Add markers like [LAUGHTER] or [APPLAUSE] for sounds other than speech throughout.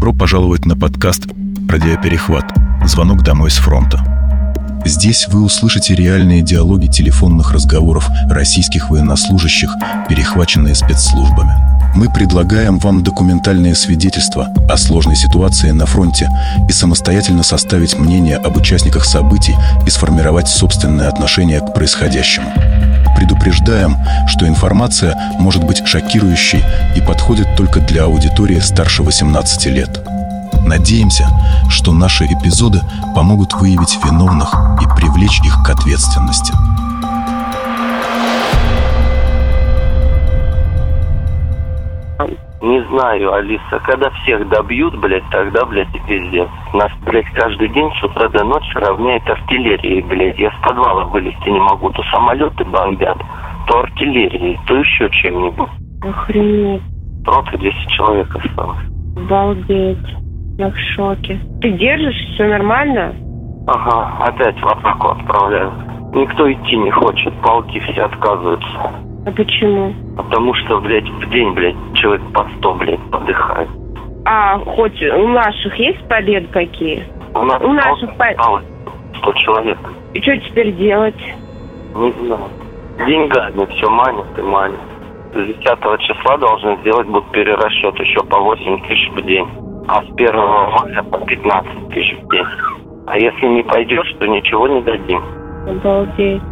Добро пожаловать на подкаст «Радиоперехват. Звонок домой с фронта». Здесь вы услышите реальные диалоги телефонных разговоров российских военнослужащих, перехваченные спецслужбами. Мы предлагаем вам документальные свидетельства о сложной ситуации на фронте и самостоятельно составить мнение об участниках событий и сформировать собственное отношение к происходящему. Предупреждаем, что информация может быть шокирующей и подходит только для аудитории старше 18 лет. Надеемся, что наши эпизоды помогут выявить виновных и привлечь их к ответственности. Не знаю, Алиса, когда всех добьют, блядь, тогда, блядь, и пиздец. Нас, блядь, каждый день с утра до ночи равняет артиллерии, блядь. Я с подвала вылезти не могу. То самолеты бомбят, то артиллерии, то еще чем-нибудь. Охренеть. Рота 10 человек осталось. Обалдеть. Я в шоке. Ты держишь? Все нормально? Ага, опять в атаку отправляют. Никто идти не хочет, полки все отказываются. А почему? Потому что, блядь, в день, блядь, человек по сто, блядь, подыхает. А хоть у наших есть победы какие? У нас У наших по- осталось 100 человек. И что теперь делать? Не знаю. Деньгами все манят и манят. С 10 числа должны сделать будут перерасчет еще по 8 тысяч в день. А с 1 мая по 15 тысяч в день. А если не пойдешь, то ничего не дадим. Обалдеть.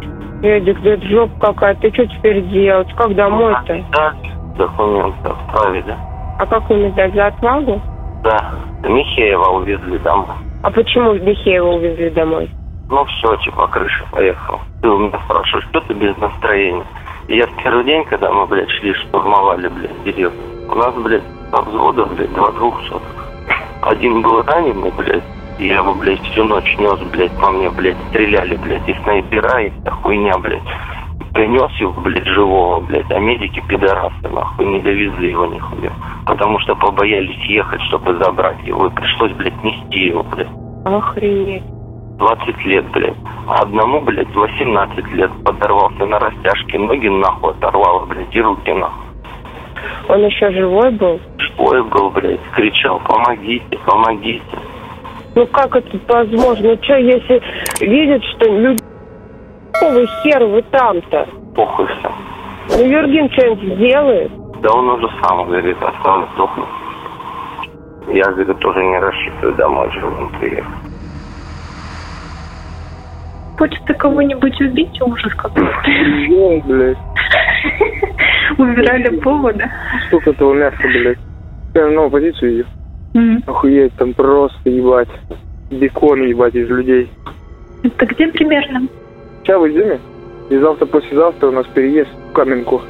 Эдик, да это жопа какая. Ты что теперь делать? Как домой-то? Да, документы отправили. А как им дать за отвагу? Да, Михеева увезли домой. А почему Бехеева увезли домой? Ну все, типа, крыша поехал. Ты у меня спрашиваешь, что ты без настроения? И я в первый день, когда мы, блядь, шли, штурмовали, блядь, деревню, у нас, блядь, по взводу, блядь, два двухсотых. Один был раненый, блядь, я его, блядь, всю ночь нес, блядь, по мне, блядь, стреляли, блядь, и снайпера, и вся хуйня, блядь. Принес его, блядь, живого, блядь, а медики пидорасы, нахуй, не довезли его нихуя. Потому что побоялись ехать, чтобы забрать его, и пришлось, блядь, нести его, блядь. Охренеть. 20 лет, блядь. А одному, блядь, 18 лет подорвался на растяжке, ноги нахуй оторвало, блядь, и руки нахуй. Он еще живой был? Шпой был, блядь, кричал, помогите, помогите. Ну как это возможно? Что, если видят, что люди... Какого хера вы там-то? Похуй все. Ну Юрген что-нибудь сделает? Да он уже сам, говорит, осталось сдохнуть. Я, говорит, тоже не рассчитываю домой живым приехать. Хочется кого-нибудь убить, ужас какой-то. Блядь, Выбирали повода. сколько этого мяса, блядь. Я на новую позицию иди. М. Охуеть, там просто ебать. Бекон ебать из людей. Это где примерно? Сейчас в Изюме. И завтра-послезавтра у нас переезд в Каменку.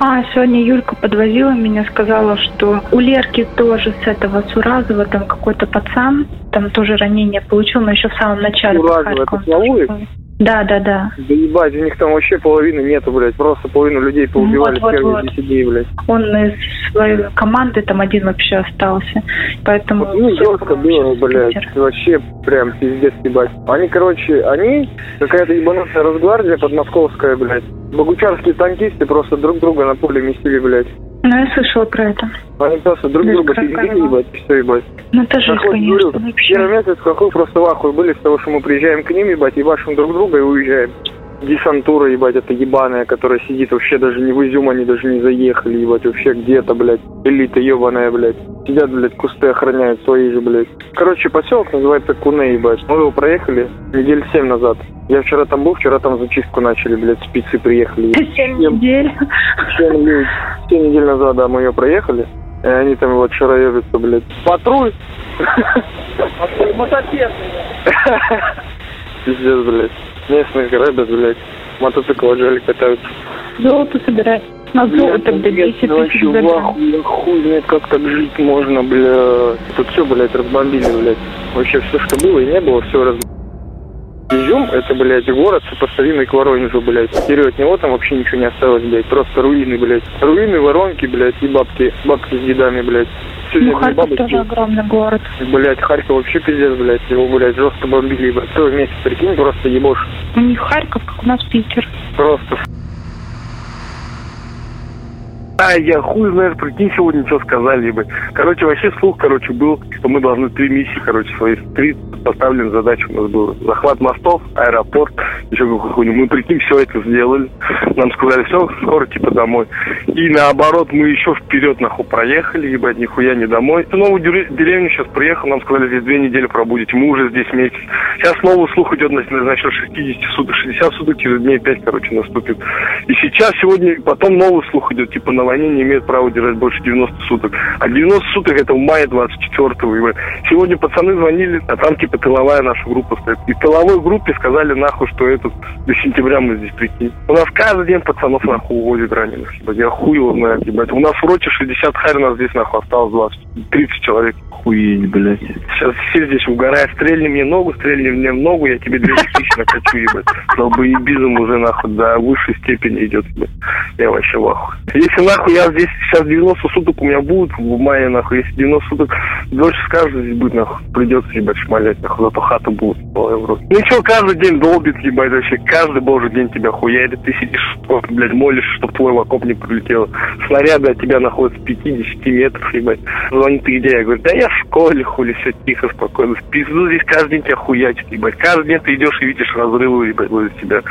А, сегодня Юлька подвозила меня, сказала, что у Лерки тоже с этого Суразова там какой-то пацан, там тоже ранение получил, но еще в самом начале. под Суразово, это Харьковом. Да, да, да. Да ебать, у них там вообще половины нету, блядь. Просто половину людей поубивали Вот, в первые вот, вот. 10 дней, блядь. Он из своей команды там один вообще остался. Поэтому... Ну, всё жестко было, блядь. Вообще прям пиздец, ебать. Они, короче, они, какая-то ебанутая Росгвардия подмосковская, блядь. Богучарские танкисты просто друг друга на поле месили, блядь. Ну, я слышала про это. Они просто друг друга пиздили, ебать, все, ебать. Ну, это Какой, конечно, говорю, вообще. Первый месяц какой просто в ахуе были с того, что мы приезжаем к ним, ебать, ебашим друг друга и уезжаем. Десантура, ебать, это ебаная, которая сидит вообще даже не в Изюм, они даже не заехали, ебать, вообще где-то, блядь. Элита ебаная, блядь. Сидят, блядь, кусты охраняют свои же, блядь. Короче, поселок называется Куне, ебать. Мы его проехали недель семь назад. Я вчера там был, вчера там зачистку начали, блядь, спецы приехали. Семь- недель. Семь недель, семь недель назад, да, мы ее проехали. И они там вот вчера ебятся, блядь. Патруль! [LAUGHS] Пиздец, блядь. Местные грабят, блядь. Мотоцикл отжали, катаются. Золото собирать. На золото, блядь, 10 блядь, тысяч вообще в за ахуе, я хуй знает, как так жить можно, блядь. Тут все, блядь, разбомбили, блядь. Вообще все, что было и не было, все разбомбили. Изюм, это, блядь, город сопоставимый к Воронежу, блядь. Вперед от него там вообще ничего не осталось, блядь. Просто руины, блядь. Руины, воронки, блядь, и бабки. Бабки с дедами, блядь. Сегодня Ну, Харьков бабочки. тоже огромный город. Блять, Харьков вообще пиздец, блядь. Его, блядь, жестко бомбили, ебать. Целый месяц, прикинь, просто ебошь. У них Харьков, как у нас Питер. Просто. А, я хуй знает, прикинь, сегодня что сказали бы. Короче, вообще слух, короче, был, что мы должны три миссии, короче, свои, три поставлены задачи у нас было. Захват мостов, аэропорт, еще какую хуйню. Мы, прикинь, все это сделали. Нам сказали, все, скоро, типа, домой. И наоборот, мы еще вперед, нахуй, проехали, ебать, нихуя не домой. В новую деревню сейчас приехал, нам сказали, здесь две недели пробудете. Мы уже здесь месяц. Сейчас новый слух идет на насчет 60 суток, 60 суток, через дней 5, короче, наступит. И сейчас, сегодня, потом новый слух идет, типа, на войне не имеют права держать больше 90 суток. А 90 суток это в мае 24-го. Сегодня пацаны звонили, а там типа тыловая наша группа стоит. И тыловой группе сказали нахуй, что это до сентября мы здесь прикинь. У нас каждый день пацанов нахуй увозят раненых. Ебать. Я хуй его знаю, ебать. У нас в роте 60 харь, у нас здесь нахуй осталось 20, 30 человек. Охуеть, блядь. Сейчас все здесь угорают. Стрельни мне ногу, стрельни мне в ногу, я тебе 200 тысяч накачу, ебать. Долбоебизм уже нахуй до высшей степени идет, ебать. Я вообще в ахуе. Если нахуй я здесь сейчас 90 суток у меня будет в мае, нахуй, если 90 суток дольше скажешь, здесь будет, нахуй, придется, ебать, шмалять, нахуй, зато хата будет. Ну что, каждый день долбит, ебать, вообще, каждый божий день тебя хуярит, ты сидишь, блядь, молишь, чтобы твой в окоп не прилетел. Снаряды от тебя находятся 50 метров, ебать. Звонит идея, говорит, да я в школе, хули, все тихо, спокойно. В пизду здесь каждый день тебя хуячит, ебать. Каждый день ты идешь и видишь разрывы, ебать, возле тебя.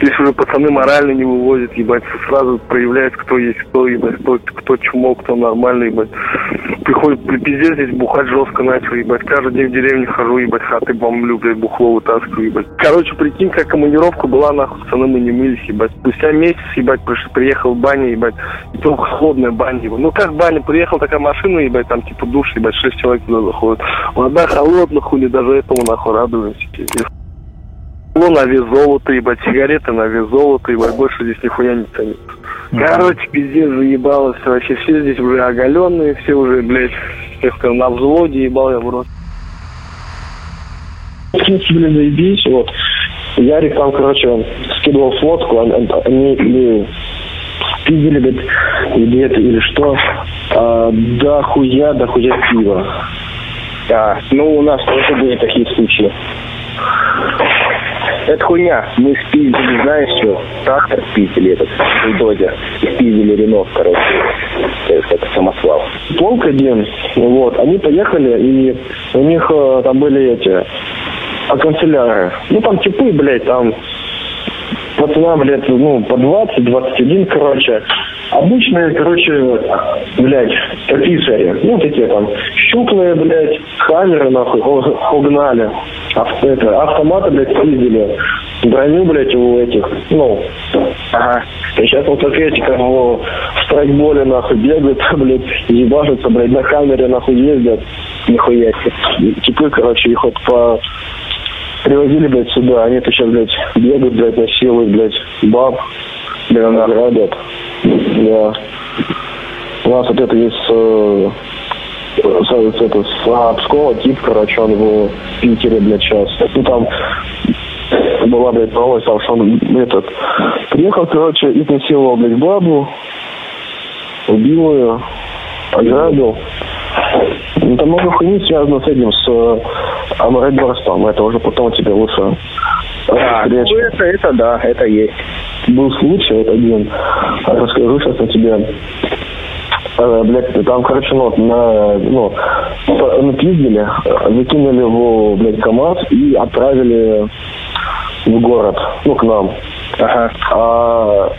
Здесь уже пацаны морально не вывозят, ебать, сразу проявляется, кто есть кто, ебать, кто, кто чмо, кто нормальный, ебать. Приходит, пиздец здесь бухать жестко начал, ебать. Каждый день в деревне хожу, ебать, хаты бомблю, блядь, бухло вытаскиваю, ебать. Короче, прикинь, как командировка была, нахуй, пацаны, мы не мылись, ебать. Спустя месяц, ебать, приехал в баню, ебать, и только холодная баня, ебать. Ну как баня, приехал такая машина, ебать, там типа душ, ебать, шесть человек туда заходит. Вода холодная, хули, даже этому нахуй радуемся, пиздец. Ну, на вес золота, ебать, сигареты на вес золота, ебать, больше здесь нихуя не ценится. Короче, пиздец, заебало все, вообще все здесь уже оголенные, все уже, блядь, я сказал, на взводе ебал я в рот. В принципе, блин, заебись, вот. Ярик там, короче, скидывал фотку, они, они или спиздили, блядь, или это, или что. А, да хуя, да хуя пива. Да, ну у нас тоже были такие случаи. Это хуйня. Мы спиздили, знаешь что? Трактор спиздили этот, бульдозер. И спиздили Рено, короче. Это самосвал. Полк один, вот, они поехали, и у них э, там были эти, а канцеляры. Ну, там типы, блядь, там пацанам лет, ну, по 20, 21, короче. Обычные, короче, блядь, офицеры. Ну, такие там щуплые, блядь, хаммеры, нахуй, угнали. Авто, это, автоматы, блядь, съездили. Броню, блядь, у этих, ну, ага. И сейчас вот эти, как в страйкболе, нахуй, бегают, [LAUGHS] блядь, ебашатся, блядь, на камере, нахуй, ездят. Нихуя себе. Типы, короче, их вот по привозили, блядь, сюда. Они то сейчас, блядь, бегают, блядь, насилуют, блядь, баб, блядь, грабят. Да. У нас вот это есть э, с, это, с а, Пскова тип, короче, он в Питере, блядь, сейчас. Ну, там была, блядь, новость, там, что он, этот, приехал, короче, и насиловал, блядь, бабу, убил ее, ограбил. Ну, там много хуйни связано с этим, с э, аморейборством. Это уже потом тебе лучше да, ну, это, это да, это есть. Был случай, вот один. Расскажу сейчас на тебе. Э, блядь, там, короче, ну, на, ну, напиздили, закинули в, блядь, КамАЗ и отправили в город, ну, к нам. Ага. А,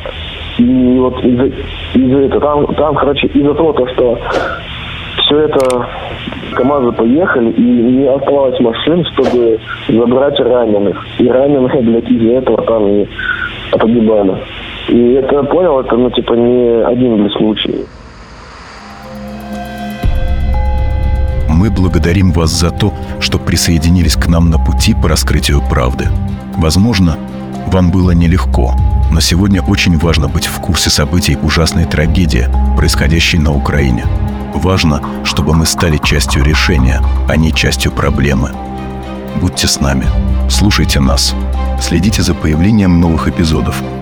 и вот из-за из этого, там, там, короче, из-за того, то, что все это КАМАЗы поехали, и не оставалось машин, чтобы забрать раненых. И раненые, блядь, из-за этого там и погибали. И это я понял, это, ну, типа, не один для случай. Мы благодарим вас за то, что присоединились к нам на пути по раскрытию правды. Возможно, вам было нелегко, но сегодня очень важно быть в курсе событий ужасной трагедии, происходящей на Украине. Важно, чтобы мы стали частью решения, а не частью проблемы. Будьте с нами, слушайте нас, следите за появлением новых эпизодов –